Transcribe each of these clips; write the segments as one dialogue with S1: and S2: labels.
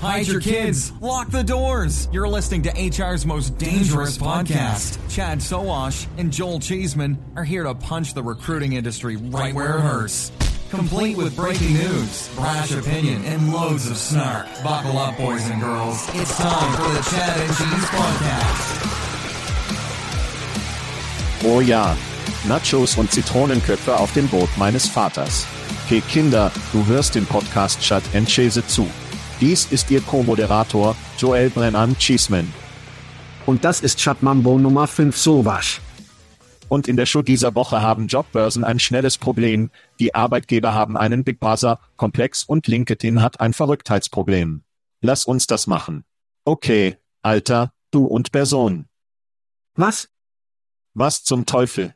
S1: Hide your kids. Lock the doors. You're listening to HR's most dangerous podcast. Chad Soash and Joel Cheeseman are here to punch the recruiting industry right where it hurts complete with breaking news, brash opinion, and loads of snark. Buckle up, boys and girls. It's time for the Chad and Cheese Podcast.
S2: Oh ja, Nachos und Zitronenköpfe auf dem Boot meines Vaters. Hey Kinder, du hörst den Podcast Chad and Cheese zu. Dies ist Ihr Co-Moderator, Joel Brennan Cheeseman.
S3: Und das ist Chad Mambo Nummer 5 Sowasch.
S2: Und in der Show dieser Woche haben Jobbörsen ein schnelles Problem, die Arbeitgeber haben einen Big Brother Komplex und LinkedIn hat ein Verrücktheitsproblem. Lass uns das machen. Okay, Alter, du und Person.
S3: Was?
S2: Was zum Teufel?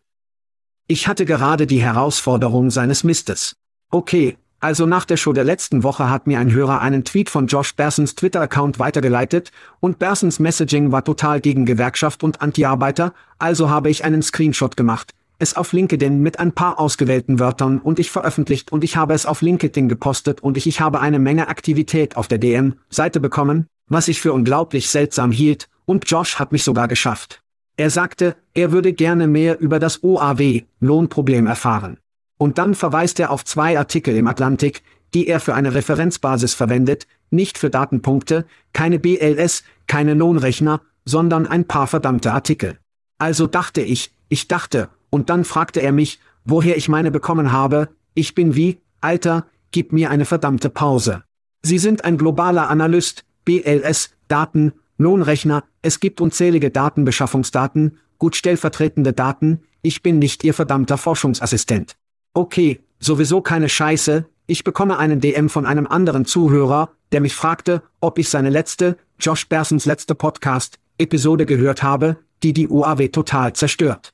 S3: Ich hatte gerade die Herausforderung seines Mistes. Okay, also nach der Show der letzten Woche hat mir ein Hörer einen Tweet von Josh Bersons Twitter-Account weitergeleitet, und Bersons Messaging war total gegen Gewerkschaft und Anti-Arbeiter, also habe ich einen Screenshot gemacht, es auf LinkedIn mit ein paar ausgewählten Wörtern und ich veröffentlicht und ich habe es auf LinkedIn gepostet und ich, ich habe eine Menge Aktivität auf der DM-Seite bekommen, was ich für unglaublich seltsam hielt, und Josh hat mich sogar geschafft. Er sagte, er würde gerne mehr über das OAW-Lohnproblem erfahren. Und dann verweist er auf zwei Artikel im Atlantik, die er für eine Referenzbasis verwendet, nicht für Datenpunkte, keine BLS, keine Lohnrechner, sondern ein paar verdammte Artikel. Also dachte ich, ich dachte, und dann fragte er mich, woher ich meine bekommen habe, ich bin wie, Alter, gib mir eine verdammte Pause. Sie sind ein globaler Analyst, BLS, Daten, Lohnrechner, es gibt unzählige Datenbeschaffungsdaten, gut stellvertretende Daten, ich bin nicht Ihr verdammter Forschungsassistent. Okay, sowieso keine Scheiße, ich bekomme einen DM von einem anderen Zuhörer, der mich fragte, ob ich seine letzte, Josh Bersons letzte Podcast-Episode gehört habe, die die UAW total zerstört.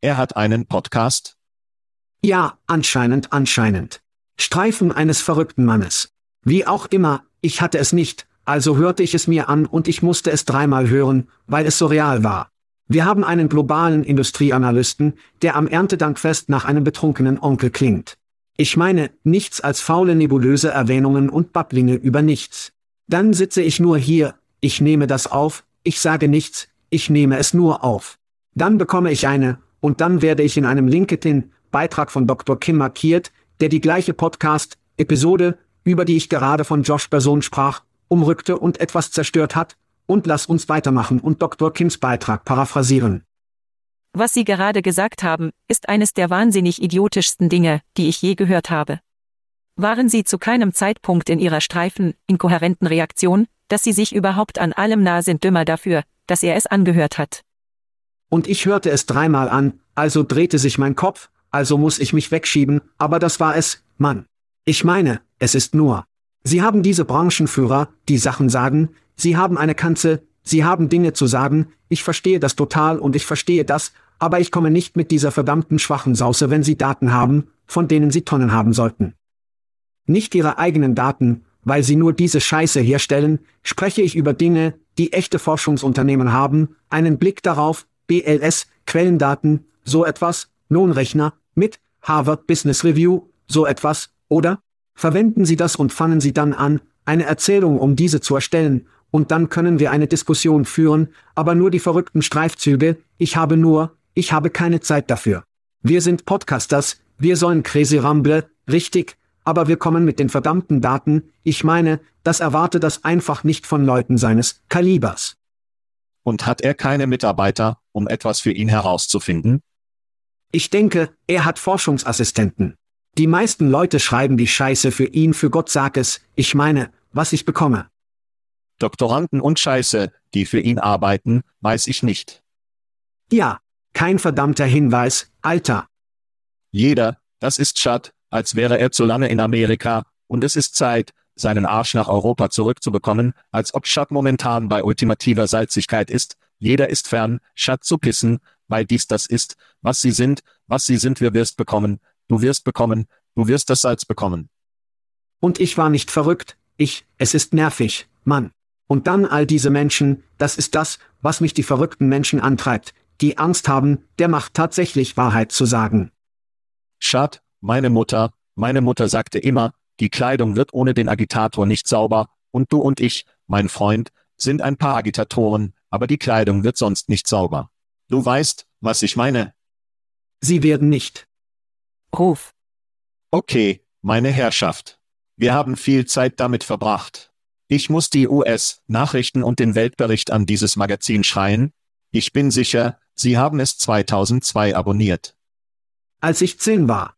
S2: Er hat einen Podcast?
S3: Ja, anscheinend, anscheinend. Streifen eines verrückten Mannes. Wie auch immer, ich hatte es nicht, also hörte ich es mir an und ich musste es dreimal hören, weil es so real war. Wir haben einen globalen Industrieanalysten, der am Erntedankfest nach einem betrunkenen Onkel klingt. Ich meine, nichts als faule nebulöse Erwähnungen und Babblinge über nichts. Dann sitze ich nur hier, ich nehme das auf, ich sage nichts, ich nehme es nur auf. Dann bekomme ich eine, und dann werde ich in einem LinkedIn-Beitrag von Dr. Kim markiert, der die gleiche Podcast-Episode, über die ich gerade von Josh Person sprach, umrückte und etwas zerstört hat, und lass uns weitermachen und Dr. Kims Beitrag paraphrasieren.
S4: Was Sie gerade gesagt haben, ist eines der wahnsinnig idiotischsten Dinge, die ich je gehört habe. Waren Sie zu keinem Zeitpunkt in Ihrer streifen, inkohärenten Reaktion, dass Sie sich überhaupt an allem nah sind dümmer dafür, dass er es angehört hat?
S3: Und ich hörte es dreimal an, also drehte sich mein Kopf, also muss ich mich wegschieben, aber das war es, Mann. Ich meine, es ist nur. Sie haben diese Branchenführer, die Sachen sagen, sie haben eine Kanzel, sie haben Dinge zu sagen, ich verstehe das total und ich verstehe das, aber ich komme nicht mit dieser verdammten schwachen Sauce, wenn sie Daten haben, von denen sie Tonnen haben sollten. Nicht ihre eigenen Daten, weil sie nur diese Scheiße herstellen, spreche ich über Dinge, die echte Forschungsunternehmen haben, einen Blick darauf, BLS, Quellendaten, so etwas, Lohnrechner, mit, Harvard Business Review, so etwas, oder? Verwenden Sie das und fangen Sie dann an, eine Erzählung um diese zu erstellen, und dann können wir eine Diskussion führen, aber nur die verrückten Streifzüge, ich habe nur, ich habe keine Zeit dafür. Wir sind Podcasters, wir sollen Crazy Ramble, richtig, aber wir kommen mit den verdammten Daten, ich meine, das erwarte das einfach nicht von Leuten seines Kalibers.
S2: Und hat er keine Mitarbeiter, um etwas für ihn herauszufinden?
S3: Ich denke, er hat Forschungsassistenten. Die meisten Leute schreiben die Scheiße für ihn, für Gott sag es, ich meine, was ich bekomme.
S2: Doktoranden und Scheiße, die für ihn arbeiten, weiß ich nicht.
S3: Ja, kein verdammter Hinweis, Alter.
S2: Jeder, das ist Schad, als wäre er zu lange in Amerika, und es ist Zeit, seinen Arsch nach Europa zurückzubekommen, als ob Schad momentan bei ultimativer Salzigkeit ist, jeder ist fern, Schad zu pissen, weil dies das ist, was sie sind, was sie sind, wir wirst bekommen, du wirst bekommen, du wirst das Salz bekommen.
S3: Und ich war nicht verrückt, ich, es ist nervig, Mann. Und dann all diese Menschen, das ist das, was mich die verrückten Menschen antreibt, die Angst haben, der Macht tatsächlich Wahrheit zu sagen.
S2: Schad, meine Mutter, meine Mutter sagte immer, die Kleidung wird ohne den Agitator nicht sauber, und du und ich, mein Freund, sind ein paar Agitatoren, aber die Kleidung wird sonst nicht sauber. Du weißt, was ich meine.
S3: Sie werden nicht.
S4: Ruf.
S2: Okay, meine Herrschaft. Wir haben viel Zeit damit verbracht. Ich muss die US-Nachrichten und den Weltbericht an dieses Magazin schreien. Ich bin sicher, Sie haben es 2002 abonniert.
S3: Als ich zehn war.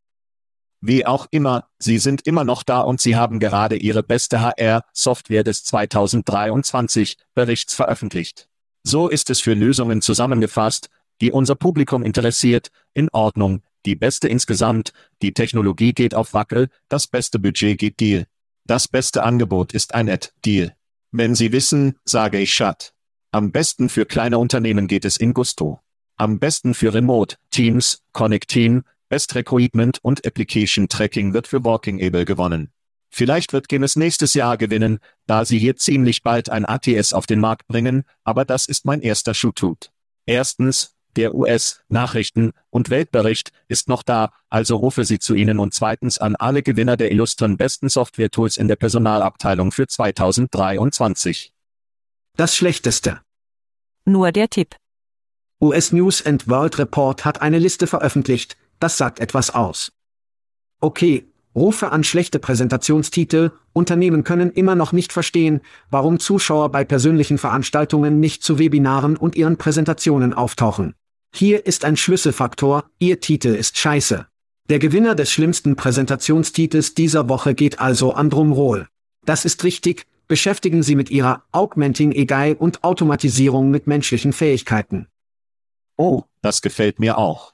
S2: Wie auch immer, Sie sind immer noch da und Sie haben gerade Ihre beste HR-Software des 2023 Berichts veröffentlicht. So ist es für Lösungen zusammengefasst, die unser Publikum interessiert, in Ordnung, die beste insgesamt, die Technologie geht auf Wackel, das beste Budget geht Deal. Das beste Angebot ist ein Ad-Deal. Wenn Sie wissen, sage ich Shut. Am besten für kleine Unternehmen geht es in Gusto. Am besten für Remote, Teams, Connect Team, Best Recruitment und Application Tracking wird für Walking Able gewonnen. Vielleicht wird Guinness nächstes Jahr gewinnen, da sie hier ziemlich bald ein ATS auf den Markt bringen, aber das ist mein erster Schuhtut. Erstens, der US-Nachrichten- und Weltbericht ist noch da, also rufe sie zu Ihnen und zweitens an alle Gewinner der illustren besten Software-Tools in der Personalabteilung für 2023.
S3: Das Schlechteste.
S4: Nur der Tipp.
S3: US News and World Report hat eine Liste veröffentlicht, das sagt etwas aus. Okay, Rufe an schlechte Präsentationstitel, Unternehmen können immer noch nicht verstehen, warum Zuschauer bei persönlichen Veranstaltungen nicht zu Webinaren und ihren Präsentationen auftauchen. Hier ist ein Schlüsselfaktor, Ihr Titel ist scheiße. Der Gewinner des schlimmsten Präsentationstitels dieser Woche geht also an Drumroll. Das ist richtig, beschäftigen Sie mit Ihrer Augmenting AI und Automatisierung mit menschlichen Fähigkeiten.
S2: Oh, das gefällt mir auch.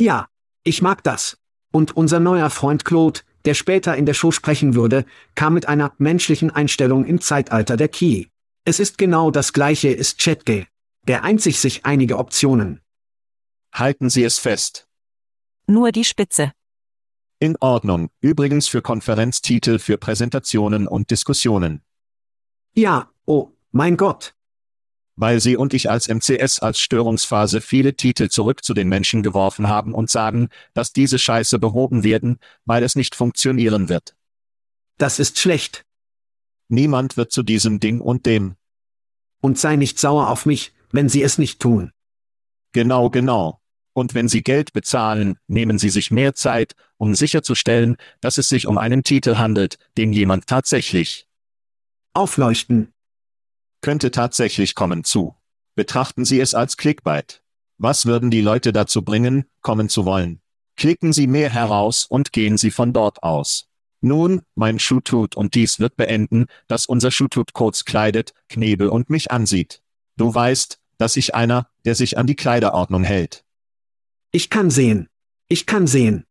S3: Ja, ich mag das. Und unser neuer Freund Claude, der später in der Show sprechen würde, kam mit einer menschlichen Einstellung im Zeitalter der Key. Es ist genau das gleiche ist ChatG. Der einzig sich einige Optionen.
S2: Halten Sie es fest.
S4: Nur die Spitze.
S2: In Ordnung, übrigens für Konferenztitel für Präsentationen und Diskussionen.
S3: Ja, oh, mein Gott
S2: weil Sie und ich als MCS als Störungsphase viele Titel zurück zu den Menschen geworfen haben und sagen, dass diese Scheiße behoben werden, weil es nicht funktionieren wird.
S3: Das ist schlecht.
S2: Niemand wird zu diesem Ding und dem.
S3: Und sei nicht sauer auf mich, wenn Sie es nicht tun.
S2: Genau, genau. Und wenn Sie Geld bezahlen, nehmen Sie sich mehr Zeit, um sicherzustellen, dass es sich um einen Titel handelt, den jemand tatsächlich
S3: aufleuchten
S2: könnte tatsächlich kommen zu. Betrachten Sie es als Clickbait. Was würden die Leute dazu bringen, kommen zu wollen? Klicken Sie mehr heraus und gehen Sie von dort aus. Nun, mein Schuh tut und dies wird beenden, dass unser Schuh tut kurz kleidet, Knebel und mich ansieht. Du weißt, dass ich einer, der sich an die Kleiderordnung hält.
S3: Ich kann sehen. Ich kann sehen.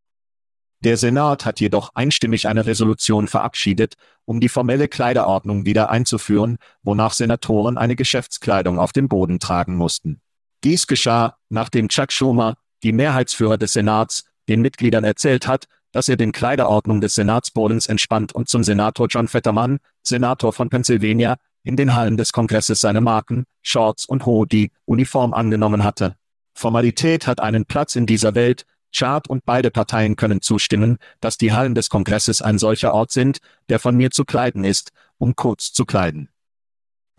S2: Der Senat hat jedoch einstimmig eine Resolution verabschiedet, um die formelle Kleiderordnung wieder einzuführen, wonach Senatoren eine Geschäftskleidung auf dem Boden tragen mussten. Dies geschah, nachdem Chuck Schumer, die Mehrheitsführer des Senats, den Mitgliedern erzählt hat, dass er den Kleiderordnung des Senatsbodens entspannt und zum Senator John Fetterman, Senator von Pennsylvania, in den Hallen des Kongresses seine Marken, Shorts und Hoodie, Uniform angenommen hatte. Formalität hat einen Platz in dieser Welt, Chart und beide Parteien können zustimmen, dass die Hallen des Kongresses ein solcher Ort sind, der von mir zu kleiden ist, um kurz zu kleiden.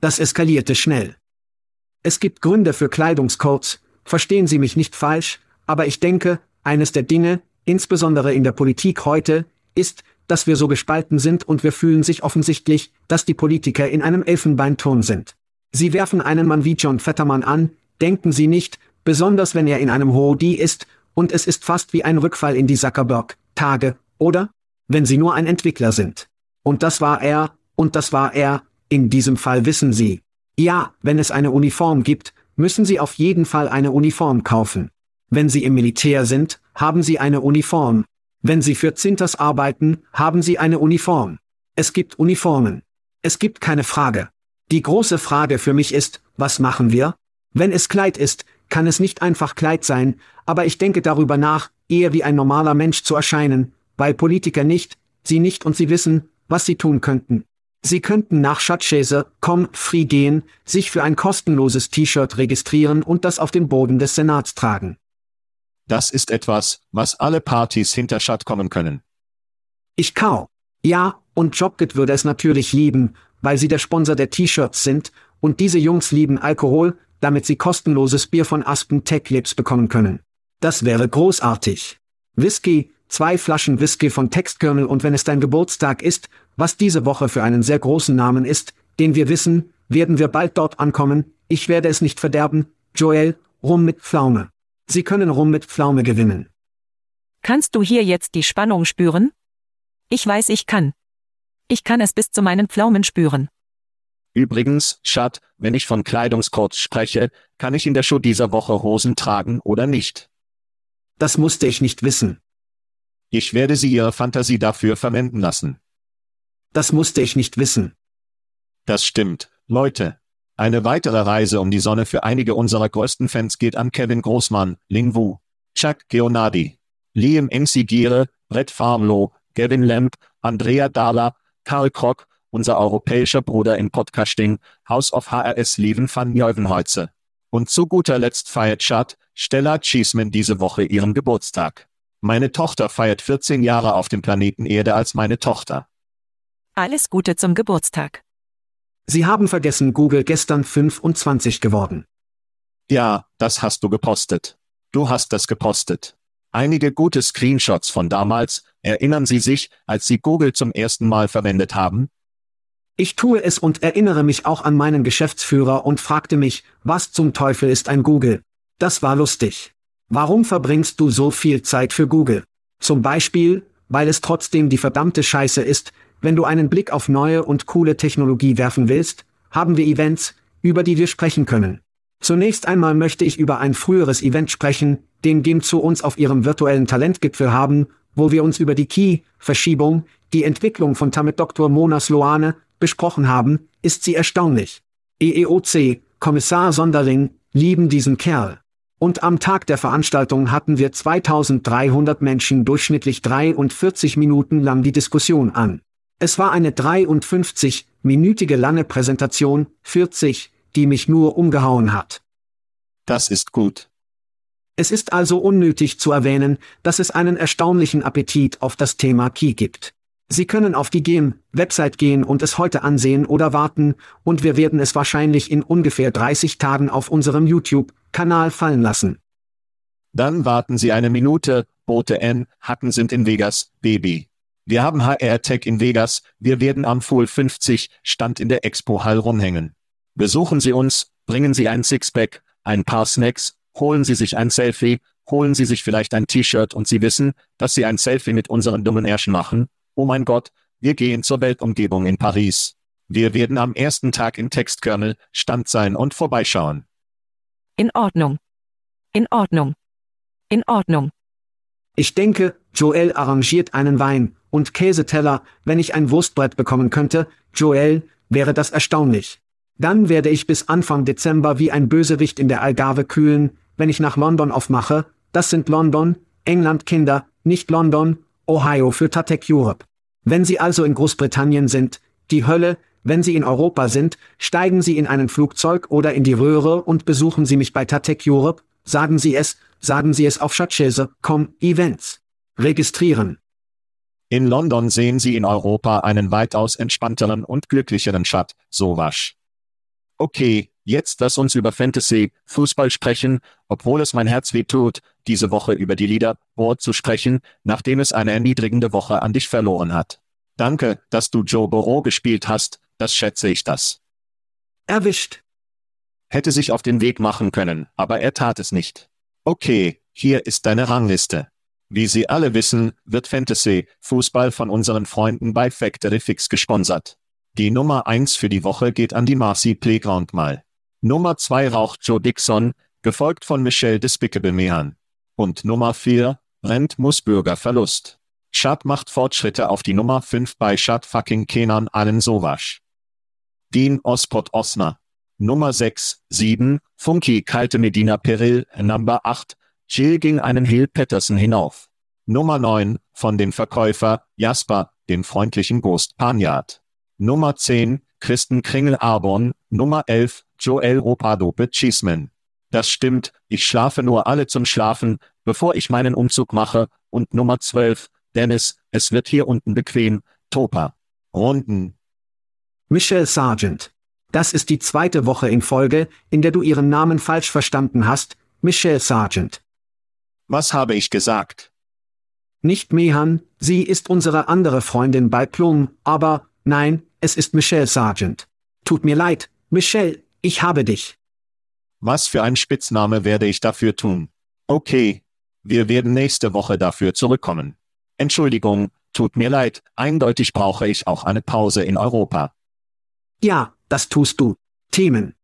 S3: Das eskalierte schnell. Es gibt Gründe für Kleidungscodes, verstehen Sie mich nicht falsch, aber ich denke, eines der Dinge, insbesondere in der Politik heute, ist, dass wir so gespalten sind und wir fühlen sich offensichtlich, dass die Politiker in einem Elfenbeinturm sind. Sie werfen einen Mann wie John Fetterman an, denken Sie nicht, besonders wenn er in einem Hoodie ist, und es ist fast wie ein Rückfall in die Zuckerberg-Tage, oder? Wenn Sie nur ein Entwickler sind. Und das war er, und das war er, in diesem Fall wissen Sie. Ja, wenn es eine Uniform gibt, müssen Sie auf jeden Fall eine Uniform kaufen. Wenn Sie im Militär sind, haben Sie eine Uniform. Wenn Sie für Zinters arbeiten, haben Sie eine Uniform. Es gibt Uniformen. Es gibt keine Frage. Die große Frage für mich ist, was machen wir? Wenn es Kleid ist, kann es nicht einfach Kleid sein, aber ich denke darüber nach, eher wie ein normaler Mensch zu erscheinen, weil Politiker nicht, sie nicht und sie wissen, was sie tun könnten. Sie könnten nach Schatzschäse.com free gehen, sich für ein kostenloses T-Shirt registrieren und das auf den Boden des Senats tragen.
S2: Das ist etwas, was alle Partys hinter Schatt kommen können.
S3: Ich kau. Ja, und Jobkit würde es natürlich lieben, weil sie der Sponsor der T-Shirts sind, und diese Jungs lieben Alkohol, damit sie kostenloses Bier von Aspen Tech Lips bekommen können. Das wäre großartig. Whisky, zwei Flaschen Whisky von Textkernel und wenn es dein Geburtstag ist, was diese Woche für einen sehr großen Namen ist, den wir wissen, werden wir bald dort ankommen, ich werde es nicht verderben, Joel, Rum mit Pflaume. Sie können Rum mit Pflaume gewinnen.
S4: Kannst du hier jetzt die Spannung spüren? Ich weiß, ich kann. Ich kann es bis zu meinen Pflaumen spüren.
S2: Übrigens, Schat, wenn ich von Kleidungscodes spreche, kann ich in der Show dieser Woche Hosen tragen oder nicht?
S3: Das musste ich nicht wissen.
S2: Ich werde Sie Ihre Fantasie dafür verwenden lassen.
S3: Das musste ich nicht wissen.
S2: Das stimmt, Leute. Eine weitere Reise um die Sonne für einige unserer größten Fans geht an Kevin Großmann, Ling Wu, Chuck Geonadi, Liam MC Giere, Brett Farmlow, Gavin Lamb, Andrea Dahler, Karl Krock, unser europäischer Bruder im Podcasting, House of HRS Leven van Nieuwenhuize. Und zu guter Letzt feiert Chad, Stella Cheeseman diese Woche ihren Geburtstag. Meine Tochter feiert 14 Jahre auf dem Planeten Erde als meine Tochter.
S4: Alles Gute zum Geburtstag.
S3: Sie haben vergessen, Google gestern 25 geworden.
S2: Ja, das hast du gepostet. Du hast das gepostet. Einige gute Screenshots von damals, erinnern Sie sich, als Sie Google zum ersten Mal verwendet haben?
S3: Ich tue es und erinnere mich auch an meinen Geschäftsführer und fragte mich, was zum Teufel ist ein Google? Das war lustig. Warum verbringst du so viel Zeit für Google? Zum Beispiel, weil es trotzdem die verdammte Scheiße ist, wenn du einen Blick auf neue und coole Technologie werfen willst, haben wir Events, über die wir sprechen können. Zunächst einmal möchte ich über ein früheres Event sprechen, den GIM zu uns auf ihrem virtuellen Talentgipfel haben, wo wir uns über die Key-Verschiebung, die Entwicklung von Tamit Dr. Mona Sloane, besprochen haben, ist sie erstaunlich. EEOC, Kommissar Sonderling, lieben diesen Kerl. Und am Tag der Veranstaltung hatten wir 2300 Menschen durchschnittlich 43 Minuten lang die Diskussion an. Es war eine 53-minütige lange Präsentation, 40, die mich nur umgehauen hat.
S2: Das ist gut.
S3: Es ist also unnötig zu erwähnen, dass es einen erstaunlichen Appetit auf das Thema Key gibt. Sie können auf die GEM-Website gehen und es heute ansehen oder warten, und wir werden es wahrscheinlich in ungefähr 30 Tagen auf unserem YouTube-Kanal fallen lassen.
S2: Dann warten Sie eine Minute, Boote N, Hacken sind in Vegas, Baby. Wir haben HR Tech in Vegas, wir werden am Full 50 Stand in der Expo Hall rumhängen. Besuchen Sie uns, bringen Sie ein Sixpack, ein paar Snacks, holen Sie sich ein Selfie, holen Sie sich vielleicht ein T-Shirt und Sie wissen, dass Sie ein Selfie mit unseren dummen Ärschen machen, Oh mein Gott, wir gehen zur Weltumgebung in Paris. Wir werden am ersten Tag in Textkernel Stand sein und vorbeischauen.
S4: In Ordnung. In Ordnung. In Ordnung.
S3: Ich denke, Joel arrangiert einen Wein und Käseteller, wenn ich ein Wurstbrett bekommen könnte, Joel, wäre das erstaunlich. Dann werde ich bis Anfang Dezember wie ein Bösewicht in der Algarve kühlen, wenn ich nach London aufmache, das sind London, England Kinder, nicht London, Ohio für Tatek Europe. Wenn Sie also in Großbritannien sind, die Hölle, wenn Sie in Europa sind, steigen Sie in einen Flugzeug oder in die Röhre und besuchen Sie mich bei Tatek Europe, sagen Sie es, sagen Sie es auf Schatzschäse.com Events. Registrieren.
S2: In London sehen Sie in Europa einen weitaus entspannteren und glücklicheren Schat, Sowasch. Okay, jetzt lass uns über Fantasy, Fußball sprechen, obwohl es mein Herz weh tut, diese Woche über die Leaderboard zu sprechen, nachdem es eine erniedrigende Woche an dich verloren hat. Danke, dass du Joe Burrow gespielt hast, das schätze ich das.
S3: Erwischt.
S2: Hätte sich auf den Weg machen können, aber er tat es nicht. Okay, hier ist deine Rangliste. Wie Sie alle wissen, wird Fantasy Fußball von unseren Freunden bei Factory Fix gesponsert. Die Nummer 1 für die Woche geht an die Marcy Playground mal. Nummer 2 raucht Joe Dixon, gefolgt von Michelle Despicable Mehan. Und Nummer 4, Rent Musburger Verlust. Chad macht Fortschritte auf die Nummer 5 bei Chad fucking Kenan Allen Sowasch. Dean Ospot Osner. Nummer 6, 7, Funky Kalte Medina Peril, Number 8, Jill ging einen Hill Patterson hinauf. Nummer 9, von dem Verkäufer, Jasper, dem freundlichen Ghost Panyard. Nummer 10, Kristen Kringel Arbon, Nummer 11, Joel Ropado Cheeseman. Das stimmt, ich schlafe nur alle zum Schlafen, bevor ich meinen Umzug mache, und Nummer 12, Dennis, es wird hier unten bequem, Topa. Runden.
S3: Michelle Sargent. Das ist die zweite Woche in Folge, in der du ihren Namen falsch verstanden hast, Michelle Sargent.
S2: Was habe ich gesagt?
S3: Nicht Mehan, sie ist unsere andere Freundin bei Plum, aber, nein, es ist Michelle Sargent. Tut mir leid, Michelle, ich habe dich.
S2: Was für ein Spitzname werde ich dafür tun? Okay. Wir werden nächste Woche dafür zurückkommen. Entschuldigung, tut mir leid, eindeutig brauche ich auch eine Pause in Europa.
S3: Ja, das tust du. Themen.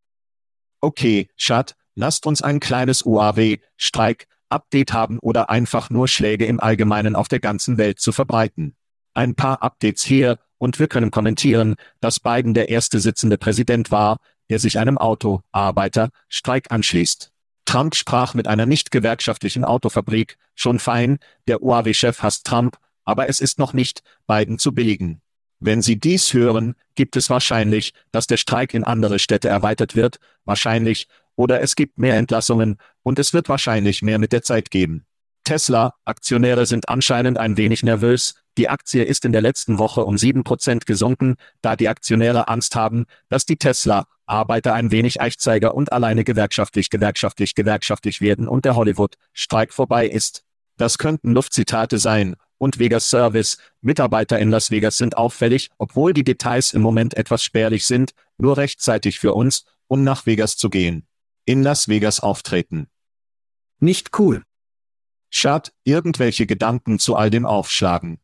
S2: Okay, Schat, lasst uns ein kleines UAW, Streik, Update haben oder einfach nur Schläge im Allgemeinen auf der ganzen Welt zu verbreiten. Ein paar Updates hier, und wir können kommentieren, dass Biden der erste sitzende Präsident war, der sich einem Auto-Arbeiter-Streik anschließt. Trump sprach mit einer nicht gewerkschaftlichen Autofabrik, schon fein, der UAW-Chef hasst Trump, aber es ist noch nicht, Biden zu billigen. Wenn Sie dies hören, gibt es wahrscheinlich, dass der Streik in andere Städte erweitert wird, wahrscheinlich, oder es gibt mehr Entlassungen, und es wird wahrscheinlich mehr mit der Zeit geben. Tesla, Aktionäre sind anscheinend ein wenig nervös, die Aktie ist in der letzten Woche um 7% gesunken, da die Aktionäre Angst haben, dass die Tesla, Arbeiter ein wenig Eichzeiger und alleine gewerkschaftlich gewerkschaftlich gewerkschaftlich werden und der Hollywood-Streik vorbei ist. Das könnten Luftzitate sein, und Vegas Service, Mitarbeiter in Las Vegas sind auffällig, obwohl die Details im Moment etwas spärlich sind, nur rechtzeitig für uns, um nach Vegas zu gehen. In Las Vegas auftreten.
S3: Nicht cool.
S2: Schad, irgendwelche Gedanken zu all dem aufschlagen.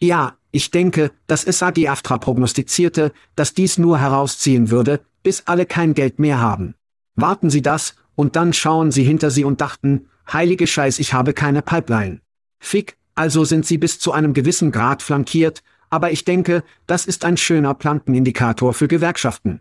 S3: Ja, ich denke, dass es Adi Aftra prognostizierte, dass dies nur herausziehen würde, bis alle kein Geld mehr haben. Warten Sie das, und dann schauen Sie hinter Sie und dachten, heilige Scheiß, ich habe keine Pipeline. Fick, also sind Sie bis zu einem gewissen Grad flankiert, aber ich denke, das ist ein schöner Plankenindikator für Gewerkschaften.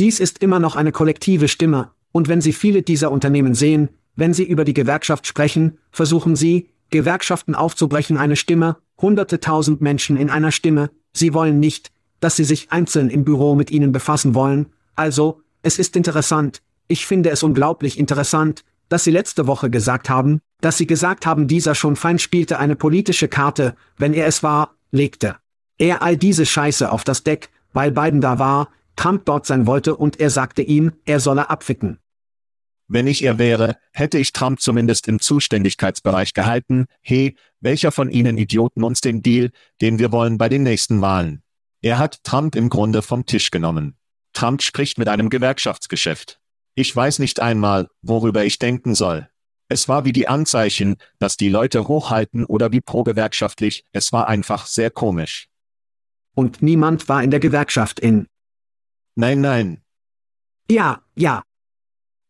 S3: Dies ist immer noch eine kollektive Stimme, und wenn Sie viele dieser Unternehmen sehen, wenn Sie über die Gewerkschaft sprechen, versuchen Sie, Gewerkschaften aufzubrechen eine Stimme, hunderte tausend Menschen in einer Stimme, Sie wollen nicht, dass Sie sich einzeln im Büro mit ihnen befassen wollen, also, es ist interessant, ich finde es unglaublich interessant, dass Sie letzte Woche gesagt haben, dass Sie gesagt haben, dieser schon fein spielte eine politische Karte, wenn er es war, legte er all diese Scheiße auf das Deck, weil Biden da war, Trump dort sein wollte und er sagte ihm, er solle abficken.
S2: Wenn ich er wäre, hätte ich Trump zumindest im Zuständigkeitsbereich gehalten, hey, welcher von Ihnen Idioten uns den Deal, den wir wollen bei den nächsten Wahlen? Er hat Trump im Grunde vom Tisch genommen. Trump spricht mit einem Gewerkschaftsgeschäft. Ich weiß nicht einmal, worüber ich denken soll. Es war wie die Anzeichen, dass die Leute hochhalten oder wie pro-gewerkschaftlich, es war einfach sehr komisch.
S3: Und niemand war in der Gewerkschaft in.
S2: Nein, nein.
S3: Ja, ja,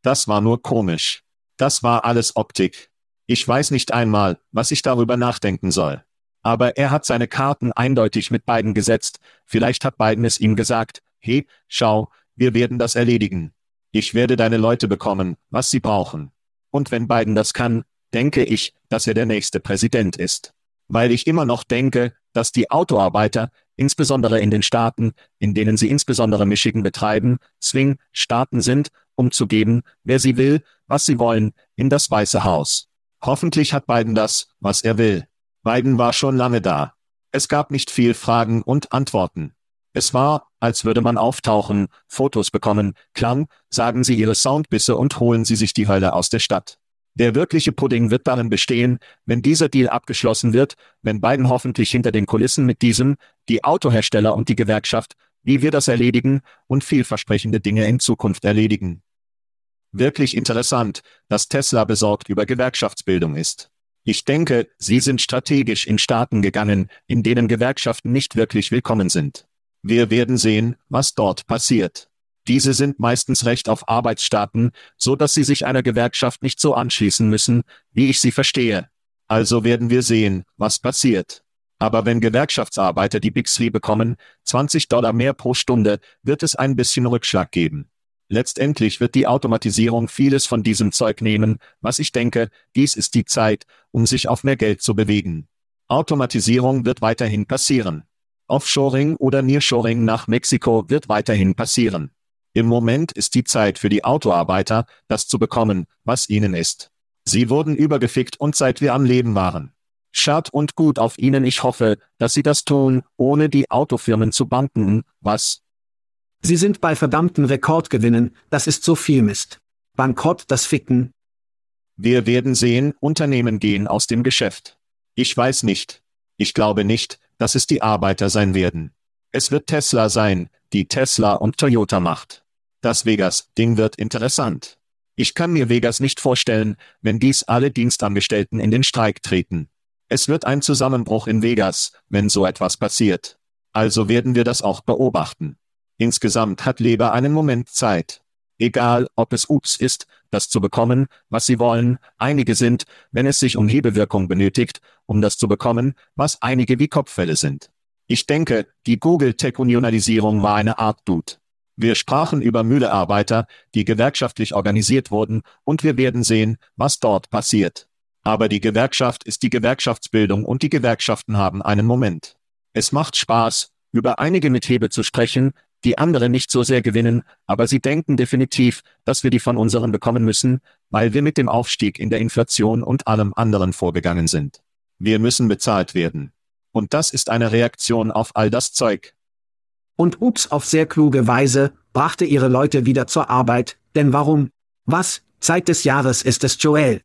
S2: das war nur komisch. Das war alles Optik. Ich weiß nicht einmal, was ich darüber nachdenken soll. Aber er hat seine Karten eindeutig mit Biden gesetzt, vielleicht hat Biden es ihm gesagt, hey, schau, wir werden das erledigen. Ich werde deine Leute bekommen, was sie brauchen. Und wenn Biden das kann, denke ich, dass er der nächste Präsident ist. Weil ich immer noch denke, dass die Autoarbeiter, insbesondere in den Staaten, in denen sie insbesondere Michigan betreiben, Swing-Staaten sind, um zu geben, wer sie will, was sie wollen, in das Weiße Haus. Hoffentlich hat Biden das, was er will. Biden war schon lange da. Es gab nicht viel Fragen und Antworten. Es war, als würde man auftauchen, Fotos bekommen, Klang, sagen Sie Ihre Soundbisse und holen Sie sich die Hölle aus der Stadt. Der wirkliche Pudding wird darin bestehen, wenn dieser Deal abgeschlossen wird, wenn Biden hoffentlich hinter den Kulissen mit diesem, die Autohersteller und die Gewerkschaft, wie wir das erledigen und vielversprechende Dinge in Zukunft erledigen. Wirklich interessant, dass Tesla besorgt über Gewerkschaftsbildung ist. Ich denke, sie sind strategisch in Staaten gegangen, in denen Gewerkschaften nicht wirklich willkommen sind. Wir werden sehen, was dort passiert. Diese sind meistens recht auf Arbeitsstaaten, so dass sie sich einer Gewerkschaft nicht so anschließen müssen, wie ich sie verstehe. Also werden wir sehen, was passiert. Aber wenn Gewerkschaftsarbeiter die Big Three bekommen, 20 Dollar mehr pro Stunde, wird es ein bisschen Rückschlag geben. Letztendlich wird die Automatisierung vieles von diesem Zeug nehmen, was ich denke, dies ist die Zeit, um sich auf mehr Geld zu bewegen. Automatisierung wird weiterhin passieren. Offshoring oder Nearshoring nach Mexiko wird weiterhin passieren. Im Moment ist die Zeit für die Autoarbeiter, das zu bekommen, was ihnen ist. Sie wurden übergefickt und seit wir am Leben waren. Schad und gut auf ihnen. Ich hoffe, dass sie das tun, ohne die Autofirmen zu banken, was,
S3: Sie sind bei verdammten Rekordgewinnen, das ist so viel Mist. Bankrott das Ficken.
S2: Wir werden sehen, Unternehmen gehen aus dem Geschäft. Ich weiß nicht. Ich glaube nicht, dass es die Arbeiter sein werden. Es wird Tesla sein, die Tesla und Toyota macht. Das Vegas-Ding wird interessant. Ich kann mir Vegas nicht vorstellen, wenn dies alle Dienstangestellten in den Streik treten. Es wird ein Zusammenbruch in Vegas, wenn so etwas passiert. Also werden wir das auch beobachten. Insgesamt hat Leber einen Moment Zeit. Egal, ob es Ups ist, das zu bekommen, was sie wollen, einige sind, wenn es sich um Hebewirkung benötigt, um das zu bekommen, was einige wie Kopfwelle sind. Ich denke, die Google-Tech-Unionalisierung war eine Art Dude. Wir sprachen über Mühlearbeiter, die gewerkschaftlich organisiert wurden, und wir werden sehen, was dort passiert. Aber die Gewerkschaft ist die Gewerkschaftsbildung und die Gewerkschaften haben einen Moment. Es macht Spaß, über einige mit Hebe zu sprechen, die andere nicht so sehr gewinnen, aber sie denken definitiv, dass wir die von unseren bekommen müssen, weil wir mit dem Aufstieg in der Inflation und allem anderen vorgegangen sind. Wir müssen bezahlt werden. Und das ist eine Reaktion auf all das Zeug.
S3: Und Ups auf sehr kluge Weise, brachte ihre Leute wieder zur Arbeit, denn warum? Was, Zeit des Jahres ist es Joel.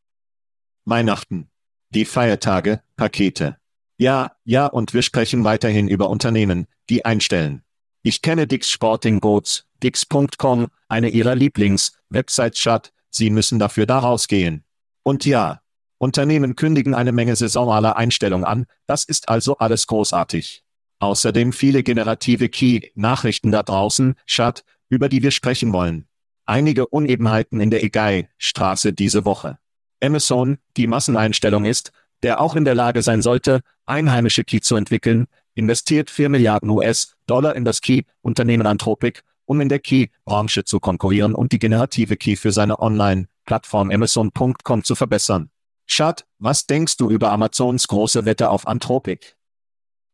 S2: Weihnachten. Die Feiertage, Pakete. Ja, ja und wir sprechen weiterhin über Unternehmen, die einstellen. Ich kenne Dix Sporting Goods, Dix.com, eine ihrer Lieblings-Websites statt, Sie müssen dafür da rausgehen. Und ja, Unternehmen kündigen eine Menge saisonaler Einstellung an, das ist also alles großartig. Außerdem viele generative Key-Nachrichten da draußen, Chat, über die wir sprechen wollen. Einige Unebenheiten in der Egai-Straße diese Woche. Amazon, die Masseneinstellung ist, der auch in der Lage sein sollte, einheimische Key zu entwickeln, investiert 4 Milliarden US-Dollar in das Key-Unternehmen Anthropic, um in der Key-Branche zu konkurrieren und die generative Key für seine Online-Plattform Amazon.com zu verbessern. Schad, was denkst du über Amazons große Wette auf Anthropic?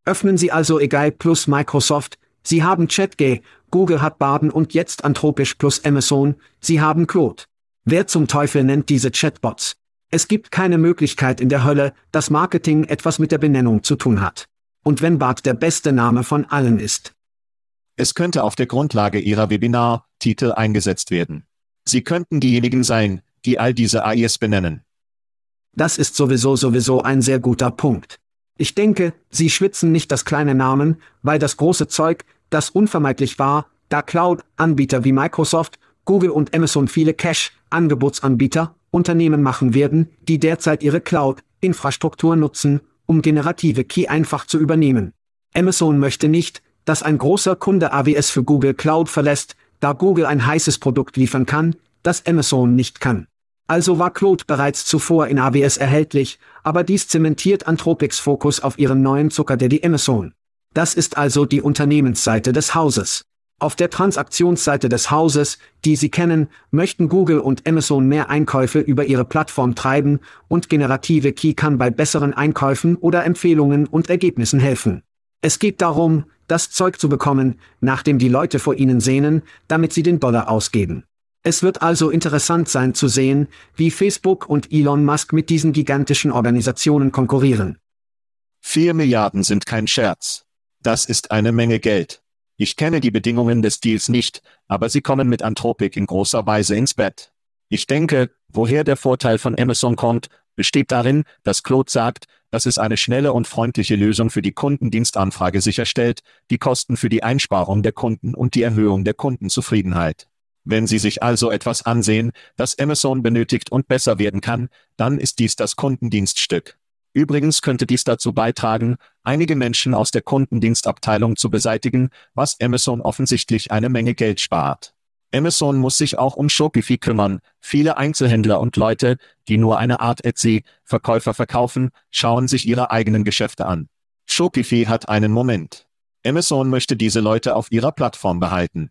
S3: Öffnen Sie also Egal plus Microsoft, Sie haben ChatG, Google hat Baden und jetzt Anthropisch plus Amazon, Sie haben Claude. Wer zum Teufel nennt diese Chatbots? Es gibt keine Möglichkeit in der Hölle, dass Marketing etwas mit der Benennung zu tun hat. Und wenn Bart der beste Name von allen ist.
S2: Es könnte auf der Grundlage Ihrer Webinar-Titel eingesetzt werden. Sie könnten diejenigen sein, die all diese AIs benennen.
S3: Das ist sowieso sowieso ein sehr guter Punkt. Ich denke, Sie schwitzen nicht das kleine Namen, weil das große Zeug, das unvermeidlich war, da Cloud-Anbieter wie Microsoft, Google und Amazon viele Cache-Angebotsanbieter, Unternehmen machen werden, die derzeit ihre Cloud-Infrastruktur nutzen, um generative Key einfach zu übernehmen. Amazon möchte nicht, dass ein großer Kunde AWS für Google Cloud verlässt, da Google ein heißes Produkt liefern kann, das Amazon nicht kann. Also war Claude bereits zuvor in AWS erhältlich, aber dies zementiert Anthropics Fokus auf ihren neuen Zuckerdaddy Amazon. Das ist also die Unternehmensseite des Hauses. Auf der Transaktionsseite des Hauses, die Sie kennen, möchten Google und Amazon mehr Einkäufe über ihre Plattform treiben und generative Key kann bei besseren Einkäufen oder Empfehlungen und Ergebnissen helfen. Es geht darum, das Zeug zu bekommen, nachdem die Leute vor ihnen sehnen, damit sie den Dollar ausgeben. Es wird also interessant sein zu sehen, wie Facebook und Elon Musk mit diesen gigantischen Organisationen konkurrieren.
S2: Vier Milliarden sind kein Scherz. Das ist eine Menge Geld. Ich kenne die Bedingungen des Deals nicht, aber sie kommen mit Anthropic in großer Weise ins Bett. Ich denke, woher der Vorteil von Amazon kommt, besteht darin, dass Claude sagt, dass es eine schnelle und freundliche Lösung für die Kundendienstanfrage sicherstellt, die Kosten für die Einsparung der Kunden und die Erhöhung der Kundenzufriedenheit. Wenn Sie sich also etwas ansehen, das Amazon benötigt und besser werden kann, dann ist dies das Kundendienststück. Übrigens könnte dies dazu beitragen, einige Menschen aus der Kundendienstabteilung zu beseitigen, was Amazon offensichtlich eine Menge Geld spart. Amazon muss sich auch um Shopify kümmern. Viele Einzelhändler und Leute, die nur eine Art Etsy-Verkäufer verkaufen, schauen sich ihre eigenen Geschäfte an. Shopify hat einen Moment. Amazon möchte diese Leute auf ihrer Plattform behalten.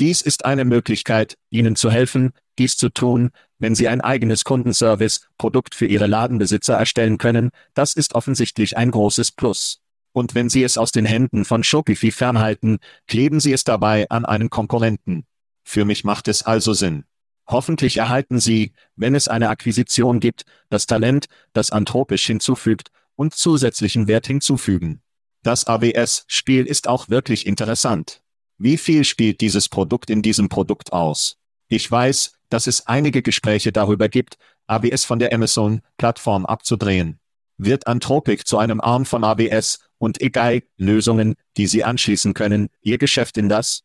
S2: Dies ist eine Möglichkeit, Ihnen zu helfen, dies zu tun, wenn Sie ein eigenes Kundenservice-Produkt für Ihre Ladenbesitzer erstellen können, das ist offensichtlich ein großes Plus. Und wenn Sie es aus den Händen von Shopify fernhalten, kleben Sie es dabei an einen Konkurrenten. Für mich macht es also Sinn. Hoffentlich erhalten Sie, wenn es eine Akquisition gibt, das Talent, das anthropisch hinzufügt, und zusätzlichen Wert hinzufügen. Das AWS-Spiel ist auch wirklich interessant. Wie viel spielt dieses Produkt in diesem Produkt aus? Ich weiß, dass es einige Gespräche darüber gibt, AWS von der Amazon-Plattform abzudrehen. Wird Anthropic zu einem Arm von AWS und egal Lösungen, die Sie anschließen können, Ihr Geschäft in das?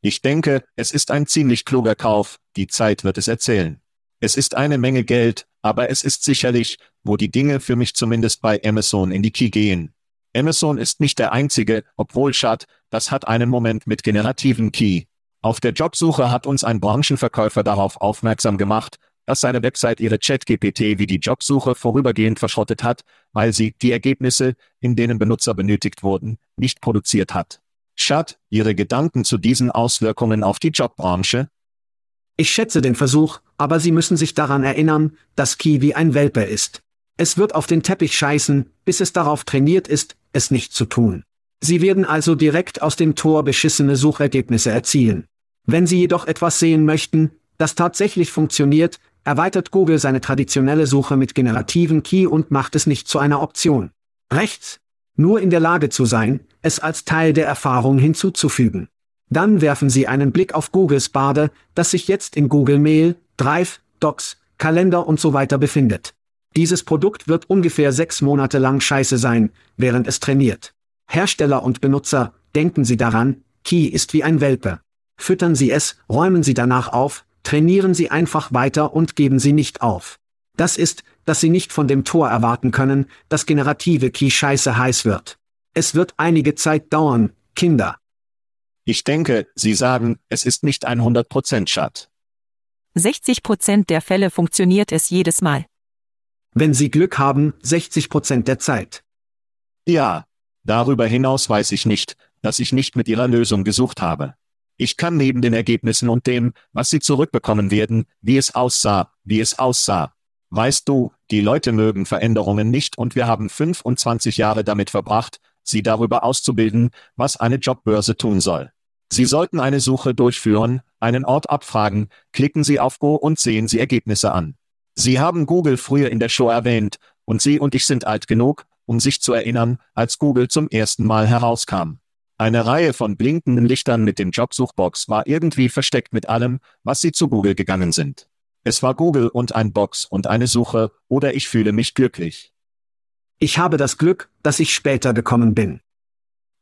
S2: Ich denke, es ist ein ziemlich kluger Kauf, die Zeit wird es erzählen. Es ist eine Menge Geld, aber es ist sicherlich, wo die Dinge für mich zumindest bei Amazon in die Key gehen. Amazon ist nicht der einzige, obwohl Schad, das hat einen Moment mit generativen Key. Auf der Jobsuche hat uns ein Branchenverkäufer darauf aufmerksam gemacht, dass seine Website ihre ChatGPT wie die Jobsuche vorübergehend verschrottet hat, weil sie die Ergebnisse, in denen Benutzer benötigt wurden, nicht produziert hat. Schad, Ihre Gedanken zu diesen Auswirkungen auf die Jobbranche?
S3: Ich schätze den Versuch, aber Sie müssen sich daran erinnern, dass Key wie ein Welpe ist. Es wird auf den Teppich scheißen, bis es darauf trainiert ist, es nicht zu tun. Sie werden also direkt aus dem Tor beschissene Suchergebnisse erzielen. Wenn Sie jedoch etwas sehen möchten, das tatsächlich funktioniert, erweitert Google seine traditionelle Suche mit generativen Key und macht es nicht zu einer Option. Rechts. Nur in der Lage zu sein, es als Teil der Erfahrung hinzuzufügen. Dann werfen Sie einen Blick auf Googles Bade, das sich jetzt in Google Mail, Drive, Docs, Kalender und so weiter befindet. Dieses Produkt wird ungefähr sechs Monate lang scheiße sein, während es trainiert. Hersteller und Benutzer, denken Sie daran, Key ist wie ein Welpe. Füttern Sie es, räumen Sie danach auf, trainieren Sie einfach weiter und geben Sie nicht auf. Das ist, dass Sie nicht von dem Tor erwarten können, dass generative Key scheiße heiß wird. Es wird einige Zeit dauern, Kinder.
S2: Ich denke, Sie sagen, es ist nicht 100% Schad.
S4: 60% der Fälle funktioniert es jedes Mal.
S3: Wenn Sie Glück haben, 60 Prozent der Zeit.
S2: Ja, darüber hinaus weiß ich nicht, dass ich nicht mit Ihrer Lösung gesucht habe. Ich kann neben den Ergebnissen und dem, was Sie zurückbekommen werden, wie es aussah, wie es aussah. Weißt du, die Leute mögen Veränderungen nicht und wir haben 25 Jahre damit verbracht, sie darüber auszubilden, was eine Jobbörse tun soll. Sie sollten eine Suche durchführen, einen Ort abfragen, klicken Sie auf Go und sehen Sie Ergebnisse an. Sie haben Google früher in der Show erwähnt, und Sie und ich sind alt genug, um sich zu erinnern, als Google zum ersten Mal herauskam. Eine Reihe von blinkenden Lichtern mit dem Jobsuchbox war irgendwie versteckt mit allem, was Sie zu Google gegangen sind. Es war Google und ein Box und eine Suche, oder ich fühle mich glücklich.
S3: Ich habe das Glück, dass ich später gekommen bin.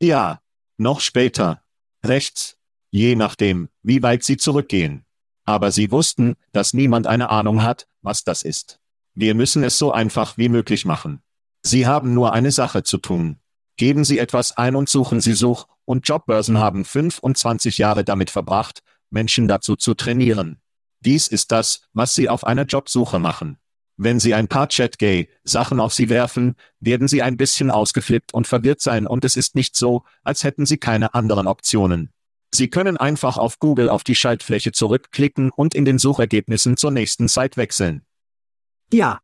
S2: Ja, noch später. Rechts. Je nachdem, wie weit Sie zurückgehen. Aber Sie wussten, dass niemand eine Ahnung hat, was das ist. Wir müssen es so einfach wie möglich machen. Sie haben nur eine Sache zu tun. Geben Sie etwas ein und suchen Sie Such- und Jobbörsen haben 25 Jahre damit verbracht, Menschen dazu zu trainieren. Dies ist das, was Sie auf einer Jobsuche machen. Wenn Sie ein paar Chat-Gay-Sachen auf Sie werfen, werden Sie ein bisschen ausgeflippt und verwirrt sein und es ist nicht so, als hätten Sie keine anderen Optionen. Sie können einfach auf Google auf die Schaltfläche zurückklicken und in den Suchergebnissen zur nächsten Zeit wechseln.
S3: Ja,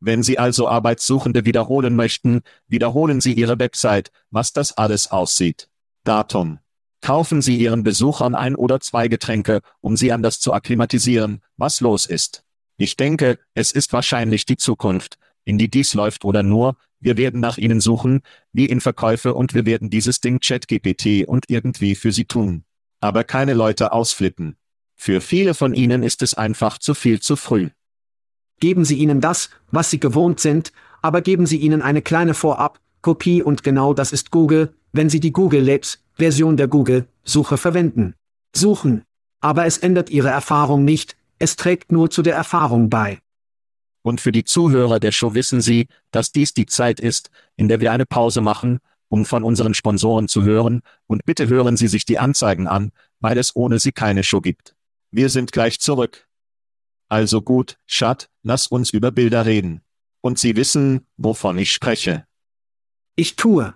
S2: Wenn Sie also Arbeitssuchende wiederholen möchten, wiederholen Sie Ihre Website, was das alles aussieht. Datum. Kaufen Sie Ihren Besuchern ein oder zwei Getränke, um sie an das zu akklimatisieren, was los ist. Ich denke, es ist wahrscheinlich die Zukunft, in die dies läuft oder nur, wir werden nach Ihnen suchen, wie in Verkäufe und wir werden dieses Ding ChatGPT und irgendwie für Sie tun. Aber keine Leute ausflippen. Für viele von Ihnen ist es einfach zu viel zu früh.
S3: Geben Sie ihnen das, was sie gewohnt sind, aber geben Sie ihnen eine kleine Vorab-Kopie und genau das ist Google, wenn Sie die Google Labs-Version der Google-Suche verwenden. Suchen. Aber es ändert Ihre Erfahrung nicht, es trägt nur zu der Erfahrung bei.
S2: Und für die Zuhörer der Show wissen Sie, dass dies die Zeit ist, in der wir eine Pause machen, um von unseren Sponsoren zu hören, und bitte hören Sie sich die Anzeigen an, weil es ohne sie keine Show gibt. Wir sind gleich zurück. Also gut, Schat, lass uns über Bilder reden. Und Sie wissen, wovon ich spreche.
S3: Ich tue.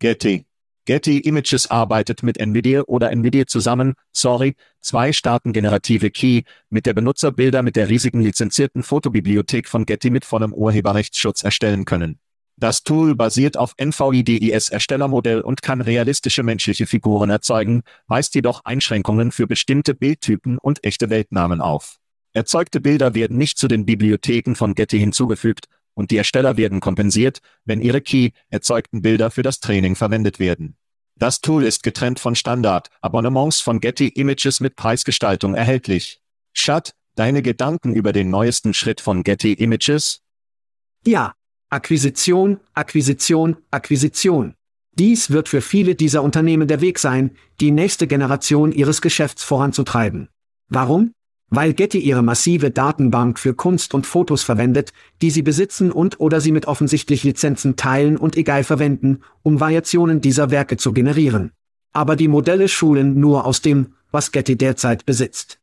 S2: Getty. Getty Images arbeitet mit NVIDIA oder NVIDIA zusammen, sorry, zwei starken generative Key, mit der Benutzer Bilder mit der riesigen lizenzierten Fotobibliothek von Getty mit vollem Urheberrechtsschutz erstellen können. Das Tool basiert auf NVIDIS Erstellermodell und kann realistische menschliche Figuren erzeugen, weist jedoch Einschränkungen für bestimmte Bildtypen und echte Weltnamen auf. Erzeugte Bilder werden nicht zu den Bibliotheken von Getty hinzugefügt, und die Ersteller werden kompensiert, wenn ihre Key erzeugten Bilder für das Training verwendet werden. Das Tool ist getrennt von Standard-Abonnements von Getty Images mit Preisgestaltung erhältlich. Schat, deine Gedanken über den neuesten Schritt von Getty Images?
S3: Ja. Akquisition, Akquisition, Akquisition. Dies wird für viele dieser Unternehmen der Weg sein, die nächste Generation ihres Geschäfts voranzutreiben. Warum? Weil Getty ihre massive Datenbank für Kunst und Fotos verwendet, die sie besitzen und oder sie mit offensichtlich Lizenzen teilen und egal verwenden, um Variationen dieser Werke zu generieren. Aber die Modelle schulen nur aus dem, was Getty derzeit besitzt.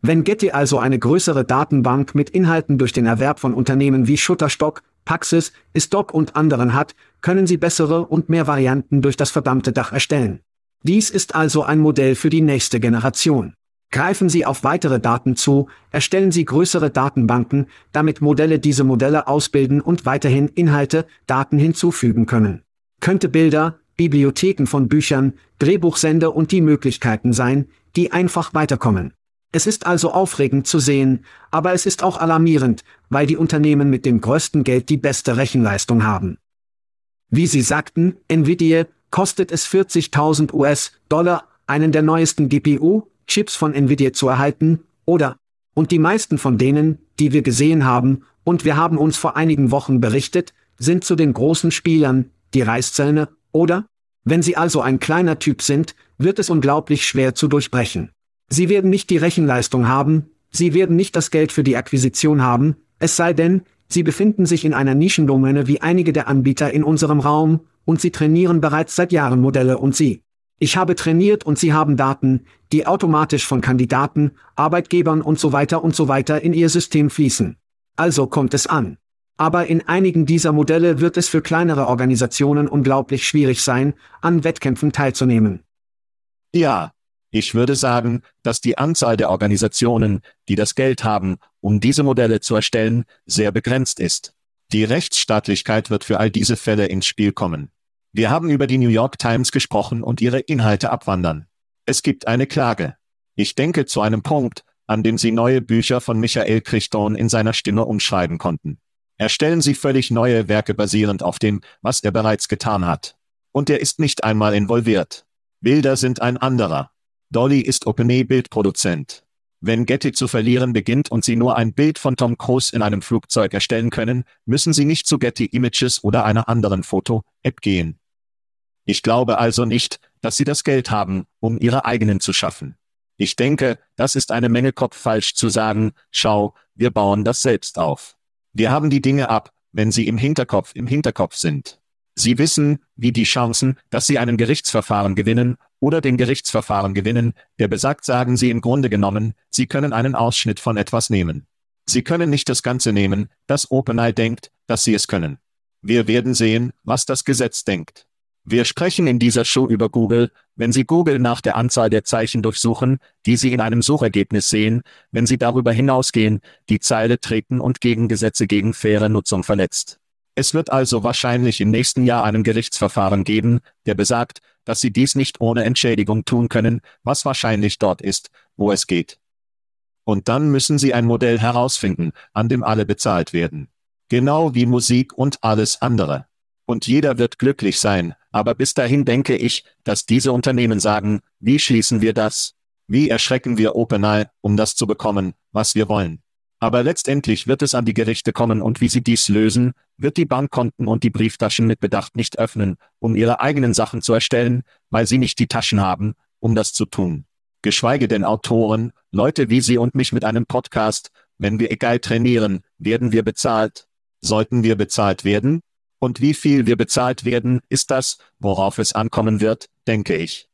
S3: Wenn Getty also eine größere Datenbank mit Inhalten durch den Erwerb von Unternehmen wie Shutterstock, Paxis, Stock und anderen hat, können sie bessere und mehr Varianten durch das verdammte Dach erstellen. Dies ist also ein Modell für die nächste Generation. Greifen Sie auf weitere Daten zu, erstellen Sie größere Datenbanken, damit Modelle diese Modelle ausbilden und weiterhin Inhalte, Daten hinzufügen können. Könnte Bilder, Bibliotheken von Büchern, Drehbuchsende und die Möglichkeiten sein, die einfach weiterkommen. Es ist also aufregend zu sehen, aber es ist auch alarmierend, weil die Unternehmen mit dem größten Geld die beste Rechenleistung haben. Wie Sie sagten, Nvidia, kostet es 40.000 US-Dollar, einen der neuesten GPU-Chips von Nvidia zu erhalten, oder? Und die meisten von denen, die wir gesehen haben, und wir haben uns vor einigen Wochen berichtet, sind zu den großen Spielern, die Reißzähne, oder? Wenn sie also ein kleiner Typ sind, wird es unglaublich schwer zu durchbrechen. Sie werden nicht die Rechenleistung haben, sie werden nicht das Geld für die Akquisition haben, es sei denn, sie befinden sich in einer Nischendomäne wie einige der Anbieter in unserem Raum, und sie trainieren bereits seit Jahren Modelle und sie. Ich habe trainiert und sie haben Daten, die automatisch von Kandidaten, Arbeitgebern und so weiter und so weiter in ihr System fließen. Also kommt es an. Aber in einigen dieser Modelle wird es für kleinere Organisationen unglaublich schwierig sein, an Wettkämpfen teilzunehmen.
S2: Ja, ich würde sagen, dass die Anzahl der Organisationen, die das Geld haben, um diese Modelle zu erstellen, sehr begrenzt ist. Die Rechtsstaatlichkeit wird für all diese Fälle ins Spiel kommen. Wir haben über die New York Times gesprochen und ihre Inhalte abwandern. Es gibt eine Klage. Ich denke zu einem Punkt, an dem Sie neue Bücher von Michael Crichton in seiner Stimme umschreiben konnten. Erstellen Sie völlig neue Werke basierend auf dem, was er bereits getan hat. Und er ist nicht einmal involviert. Bilder sind ein anderer. Dolly ist OpenAI-Bildproduzent. Wenn Getty zu verlieren beginnt und Sie nur ein Bild von Tom Cruise in einem Flugzeug erstellen können, müssen Sie nicht zu Getty Images oder einer anderen Foto-App gehen. Ich glaube also nicht, dass Sie das Geld haben, um Ihre eigenen zu schaffen. Ich denke, das ist eine Menge Kopf falsch zu sagen, schau, wir bauen das selbst auf. Wir haben die Dinge ab, wenn sie im Hinterkopf im Hinterkopf sind. Sie wissen, wie die Chancen, dass Sie einen Gerichtsverfahren gewinnen, oder den Gerichtsverfahren gewinnen, der besagt sagen Sie im Grunde genommen, Sie können einen Ausschnitt von etwas nehmen. Sie können nicht das Ganze nehmen, das OpenAI denkt, dass Sie es können. Wir werden sehen, was das Gesetz denkt. Wir sprechen in dieser Show über Google, wenn Sie Google nach der Anzahl der Zeichen durchsuchen, die Sie in einem Suchergebnis sehen, wenn Sie darüber hinausgehen, die Zeile treten und gegen Gesetze gegen faire Nutzung verletzt. Es wird also wahrscheinlich im nächsten Jahr einen Gerichtsverfahren geben, der besagt, dass sie dies nicht ohne Entschädigung tun können, was wahrscheinlich dort ist, wo es geht. Und dann müssen sie ein Modell herausfinden, an dem alle bezahlt werden. Genau wie Musik und alles andere. Und jeder wird glücklich sein, aber bis dahin denke ich, dass diese Unternehmen sagen, wie schließen wir das? Wie erschrecken wir OpenAI, um das zu bekommen, was wir wollen? Aber letztendlich wird es an die Gerichte kommen und wie sie dies lösen, wird die Bankkonten und die Brieftaschen mit Bedacht nicht öffnen, um ihre eigenen Sachen zu erstellen, weil sie nicht die Taschen haben, um das zu tun. Geschweige denn Autoren, Leute wie Sie und mich mit einem Podcast, wenn wir egal trainieren, werden wir bezahlt. Sollten wir bezahlt werden? Und wie viel wir bezahlt werden, ist das, worauf es ankommen wird, denke ich.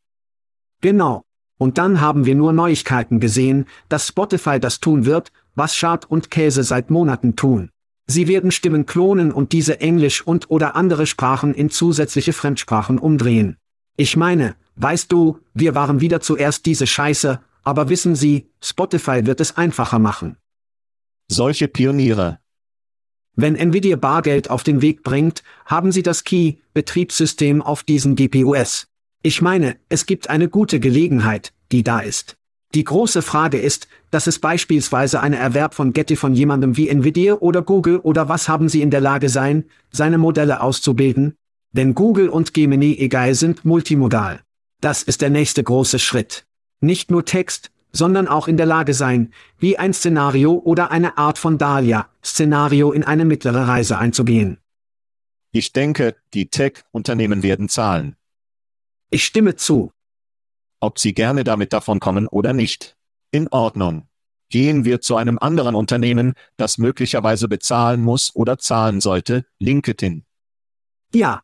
S3: Genau. Und dann haben wir nur Neuigkeiten gesehen, dass Spotify das tun wird, was Schad und Käse seit Monaten tun. Sie werden Stimmen klonen und diese Englisch und oder andere Sprachen in zusätzliche Fremdsprachen umdrehen. Ich meine, weißt du, wir waren wieder zuerst diese Scheiße, aber wissen Sie, Spotify wird es einfacher machen.
S2: Solche Pioniere.
S3: Wenn Nvidia Bargeld auf den Weg bringt, haben Sie das Key-Betriebssystem auf diesen GPUs. Ich meine, es gibt eine gute Gelegenheit, die da ist. Die große Frage ist, dass es beispielsweise eine Erwerb von Getty von jemandem wie Nvidia oder Google oder was haben sie in der Lage sein, seine Modelle auszubilden? Denn Google und Gemini egal sind multimodal. Das ist der nächste große Schritt. Nicht nur Text, sondern auch in der Lage sein, wie ein Szenario oder eine Art von Dahlia-Szenario in eine mittlere Reise einzugehen.
S2: Ich denke, die Tech-Unternehmen werden zahlen.
S3: Ich stimme zu
S2: ob Sie gerne damit davonkommen oder nicht. In Ordnung. Gehen wir zu einem anderen Unternehmen, das möglicherweise bezahlen muss oder zahlen sollte, LinkedIn.
S3: Ja.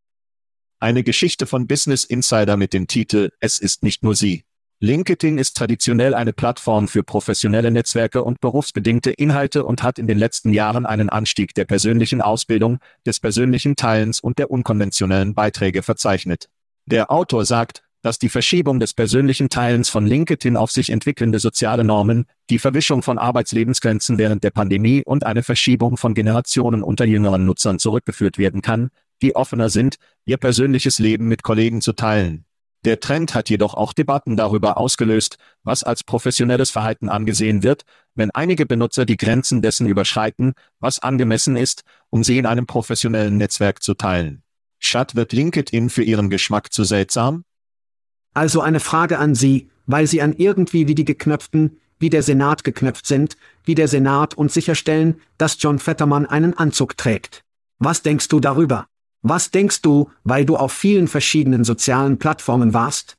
S2: Eine Geschichte von Business Insider mit dem Titel Es ist nicht nur Sie. LinkedIn ist traditionell eine Plattform für professionelle Netzwerke und berufsbedingte Inhalte und hat in den letzten Jahren einen Anstieg der persönlichen Ausbildung, des persönlichen Teilens und der unkonventionellen Beiträge verzeichnet. Der Autor sagt, dass die Verschiebung des persönlichen Teilens von LinkedIn auf sich entwickelnde soziale Normen, die Verwischung von Arbeitslebensgrenzen während der Pandemie und eine Verschiebung von Generationen unter jüngeren Nutzern zurückgeführt werden kann, die offener sind, ihr persönliches Leben mit Kollegen zu teilen. Der Trend hat jedoch auch Debatten darüber ausgelöst, was als professionelles Verhalten angesehen wird, wenn einige Benutzer die Grenzen dessen überschreiten, was angemessen ist, um sie in einem professionellen Netzwerk zu teilen. Statt wird LinkedIn für ihren Geschmack zu seltsam?
S3: Also eine Frage an Sie, weil Sie an irgendwie wie die geknöpften, wie der Senat geknöpft sind, wie der Senat und sicherstellen, dass John Fetterman einen Anzug trägt. Was denkst du darüber? Was denkst du, weil du auf vielen verschiedenen sozialen Plattformen warst?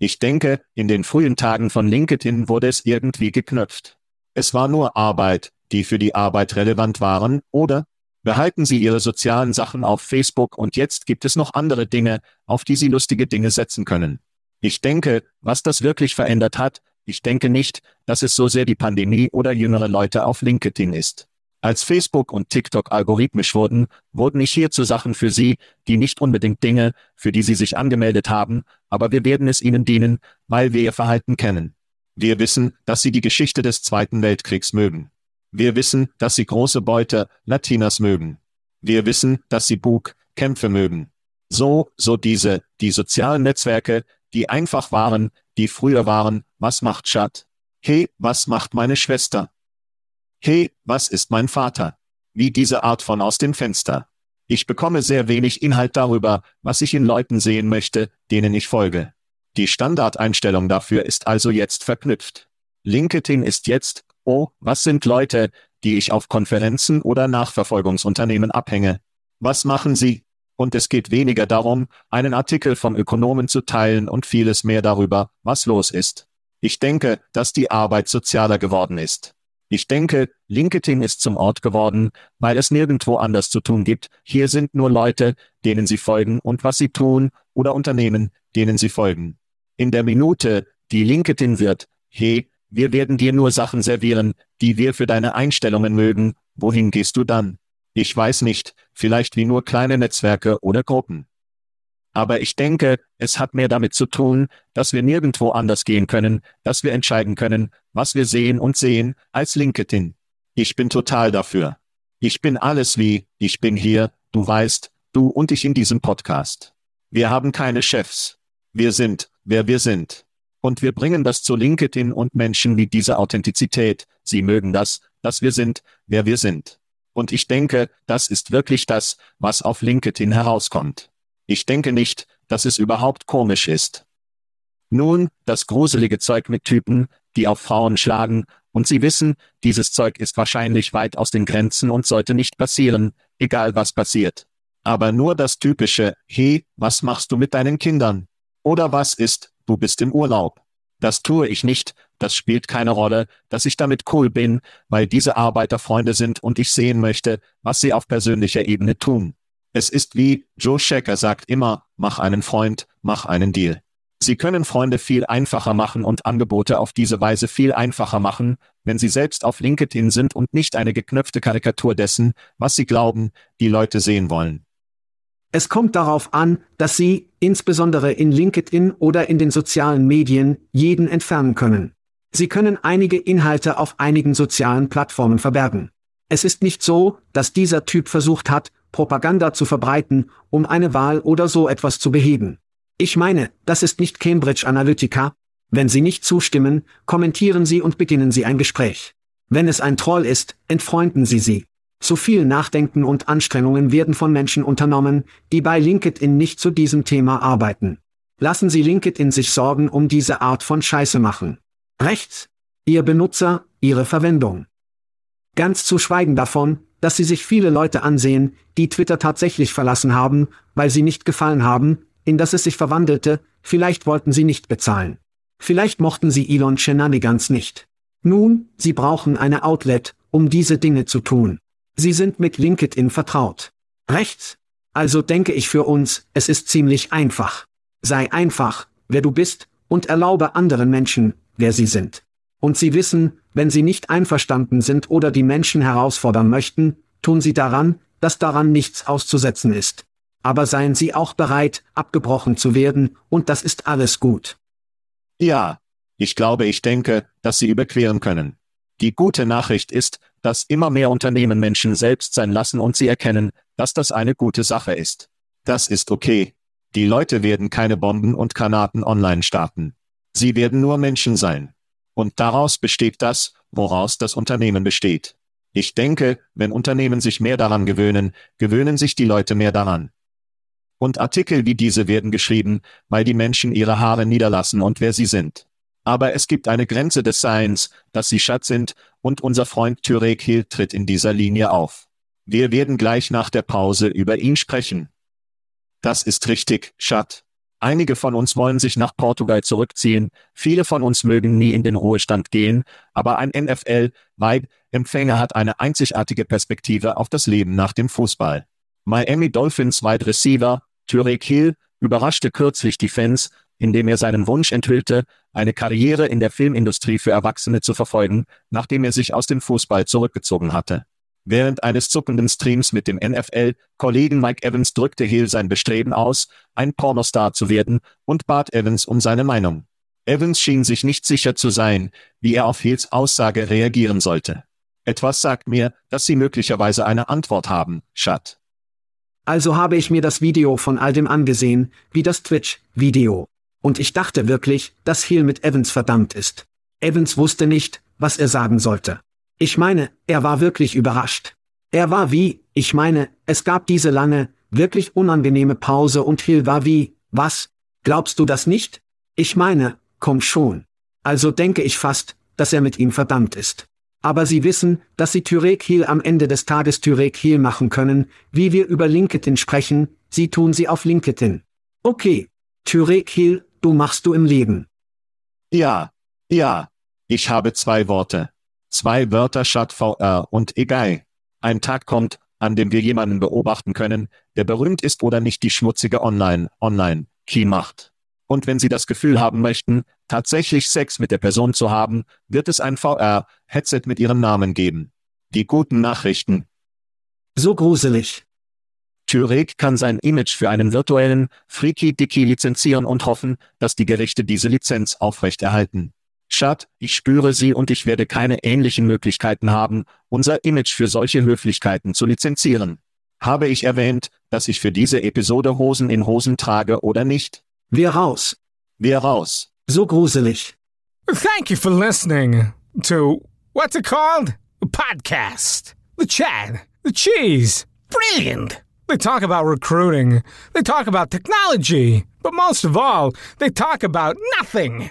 S2: Ich denke, in den frühen Tagen von LinkedIn wurde es irgendwie geknöpft. Es war nur Arbeit, die für die Arbeit relevant waren, oder? Behalten Sie Ihre sozialen Sachen auf Facebook und jetzt gibt es noch andere Dinge, auf die Sie lustige Dinge setzen können. Ich denke, was das wirklich verändert hat, ich denke nicht, dass es so sehr die Pandemie oder jüngere Leute auf LinkedIn ist. Als Facebook und TikTok algorithmisch wurden, wurden ich hier zu Sachen für Sie, die nicht unbedingt Dinge, für die Sie sich angemeldet haben, aber wir werden es Ihnen dienen, weil wir Ihr Verhalten kennen. Wir wissen, dass Sie die Geschichte des Zweiten Weltkriegs mögen. Wir wissen, dass sie große Beute, Latinas mögen. Wir wissen, dass sie Bug, Kämpfe mögen. So, so diese, die sozialen Netzwerke, die einfach waren, die früher waren, was macht Schat? Hey, was macht meine Schwester? Hey, was ist mein Vater? Wie diese Art von aus dem Fenster. Ich bekomme sehr wenig Inhalt darüber, was ich in Leuten sehen möchte, denen ich folge. Die Standardeinstellung dafür ist also jetzt verknüpft. LinkedIn ist jetzt, oh, was sind Leute, die ich auf Konferenzen oder Nachverfolgungsunternehmen abhänge? Was machen sie? Und es geht weniger darum, einen Artikel vom Ökonomen zu teilen und vieles mehr darüber, was los ist. Ich denke, dass die Arbeit sozialer geworden ist. Ich denke, LinkedIn ist zum Ort geworden, weil es nirgendwo anders zu tun gibt. Hier sind nur Leute, denen Sie folgen und was sie tun, oder Unternehmen, denen Sie folgen. In der Minute, die LinkedIn wird, hey, wir werden dir nur Sachen servieren, die wir für deine Einstellungen mögen, wohin gehst du dann? Ich weiß nicht, vielleicht wie nur kleine Netzwerke oder Gruppen. Aber ich denke, es hat mehr damit zu tun, dass wir nirgendwo anders gehen können, dass wir entscheiden können, was wir sehen und sehen, als LinkedIn. Ich bin total dafür. Ich bin alles wie, ich bin hier, du weißt, du und ich in diesem Podcast. Wir haben keine Chefs. Wir sind, wer wir sind. Und wir bringen das zu LinkedIn und Menschen wie diese Authentizität. Sie mögen das, dass wir sind, wer wir sind. Und ich denke, das ist wirklich das, was auf LinkedIn herauskommt. Ich denke nicht, dass es überhaupt komisch ist. Nun, das gruselige Zeug mit Typen, die auf Frauen schlagen, und sie wissen, dieses Zeug ist wahrscheinlich weit aus den Grenzen und sollte nicht passieren, egal was passiert. Aber nur das typische, hey, was machst du mit deinen Kindern? Oder was ist, du bist im Urlaub? Das tue ich nicht, das spielt keine Rolle, dass ich damit cool bin, weil diese Arbeiterfreunde sind und ich sehen möchte, was sie auf persönlicher Ebene tun. Es ist wie, Joe Shacker sagt immer, mach einen Freund, mach einen Deal. Sie können Freunde viel einfacher machen und Angebote auf diese Weise viel einfacher machen, wenn Sie selbst auf LinkedIn sind und nicht eine geknöpfte Karikatur dessen, was Sie glauben, die Leute sehen wollen.
S3: Es kommt darauf an, dass Sie, insbesondere in LinkedIn oder in den sozialen Medien, jeden entfernen können. Sie können einige Inhalte auf einigen sozialen Plattformen verbergen. Es ist nicht so, dass dieser Typ versucht hat, Propaganda zu verbreiten, um eine Wahl oder so etwas zu beheben. Ich meine, das ist nicht Cambridge Analytica. Wenn Sie nicht zustimmen, kommentieren Sie und beginnen Sie ein Gespräch. Wenn es ein Troll ist, entfreunden Sie sie. Zu viel Nachdenken und Anstrengungen werden von Menschen unternommen, die bei LinkedIn nicht zu diesem Thema arbeiten. Lassen Sie LinkedIn sich Sorgen um diese Art von Scheiße machen. Rechts. Ihr Benutzer, Ihre Verwendung. Ganz zu schweigen davon, dass sie sich viele Leute ansehen, die Twitter tatsächlich verlassen haben, weil sie nicht gefallen haben, in das es sich verwandelte, vielleicht wollten sie nicht bezahlen. Vielleicht mochten sie Elon Shenanigans nicht. Nun, sie brauchen eine Outlet, um diese Dinge zu tun. Sie sind mit LinkedIn vertraut. Rechts? Also denke ich für uns, es ist ziemlich einfach. Sei einfach, wer du bist, und erlaube anderen Menschen, wer sie sind. Und sie wissen, wenn sie nicht einverstanden sind oder die Menschen herausfordern möchten, tun sie daran, dass daran nichts auszusetzen ist. Aber seien sie auch bereit, abgebrochen zu werden, und das ist alles gut.
S2: Ja, ich glaube, ich denke, dass sie überqueren können. Die gute Nachricht ist, dass immer mehr Unternehmen Menschen selbst sein lassen und sie erkennen, dass das eine gute Sache ist. Das ist okay. Die Leute werden keine Bomben und Granaten online starten. Sie werden nur Menschen sein. Und daraus besteht das, woraus das Unternehmen besteht. Ich denke, wenn Unternehmen sich mehr daran gewöhnen, gewöhnen sich die Leute mehr daran. Und Artikel wie diese werden geschrieben, weil die Menschen ihre Haare niederlassen und wer sie sind. Aber es gibt eine Grenze des Seins, dass sie Schatz sind, und unser Freund Tyrek Hill tritt in dieser Linie auf. Wir werden gleich nach der Pause über ihn sprechen. Das ist richtig, Schat. Einige von uns wollen sich nach Portugal zurückziehen, viele von uns mögen nie in den Ruhestand gehen, aber ein NFL-Vibe-Empfänger hat eine einzigartige Perspektive auf das Leben nach dem Fußball. Miami Dolphins Wide Receiver, Tyrek Hill, überraschte kürzlich die Fans, indem er seinen Wunsch enthüllte, eine Karriere in der Filmindustrie für Erwachsene zu verfolgen, nachdem er sich aus dem Fußball zurückgezogen hatte. Während eines zuckenden Streams mit dem NFL-Kollegen Mike Evans drückte Hill sein Bestreben aus, ein Pornostar zu werden, und bat Evans um seine Meinung. Evans schien sich nicht sicher zu sein, wie er auf Hills Aussage reagieren sollte. Etwas sagt mir, dass Sie möglicherweise eine Antwort haben, Schat.
S3: Also habe ich mir das Video von all dem angesehen, wie das Twitch-Video. Und ich dachte wirklich, dass Hill mit Evans verdammt ist. Evans wusste nicht, was er sagen sollte. Ich meine, er war wirklich überrascht. Er war wie, ich meine, es gab diese lange, wirklich unangenehme Pause und Hill war wie, was? Glaubst du das nicht? Ich meine, komm schon. Also denke ich fast, dass er mit ihm verdammt ist. Aber sie wissen, dass sie Tyrek Hill am Ende des Tages Tyrek Hill machen können, wie wir über LinkedIn sprechen, sie tun sie auf LinkedIn. Okay. Tyrek Hill, du machst du im Leben.
S2: Ja, ja. Ich habe zwei Worte. Zwei Wörter statt VR und egal. Ein Tag kommt, an dem wir jemanden beobachten können, der berühmt ist oder nicht die schmutzige Online, Online, Key macht. Und wenn Sie das Gefühl haben möchten, tatsächlich Sex mit der Person zu haben, wird es ein VR-Headset mit Ihrem Namen geben. Die guten Nachrichten.
S3: So gruselig.
S2: Türek kann sein Image für einen virtuellen Freaky Dicky lizenzieren und hoffen, dass die Gerichte diese Lizenz aufrechterhalten. Schad, ich spüre sie und ich werde keine ähnlichen Möglichkeiten haben, unser Image für solche Höflichkeiten zu lizenzieren. Habe ich erwähnt, dass ich für diese Episode Hosen in Hosen trage oder nicht?
S3: Wir raus.
S2: Wir raus.
S3: So gruselig.
S5: Thank you for listening to what's it called? A podcast. The chat. The cheese. Brilliant. They talk about recruiting. They talk about technology. But most of all, they talk about nothing.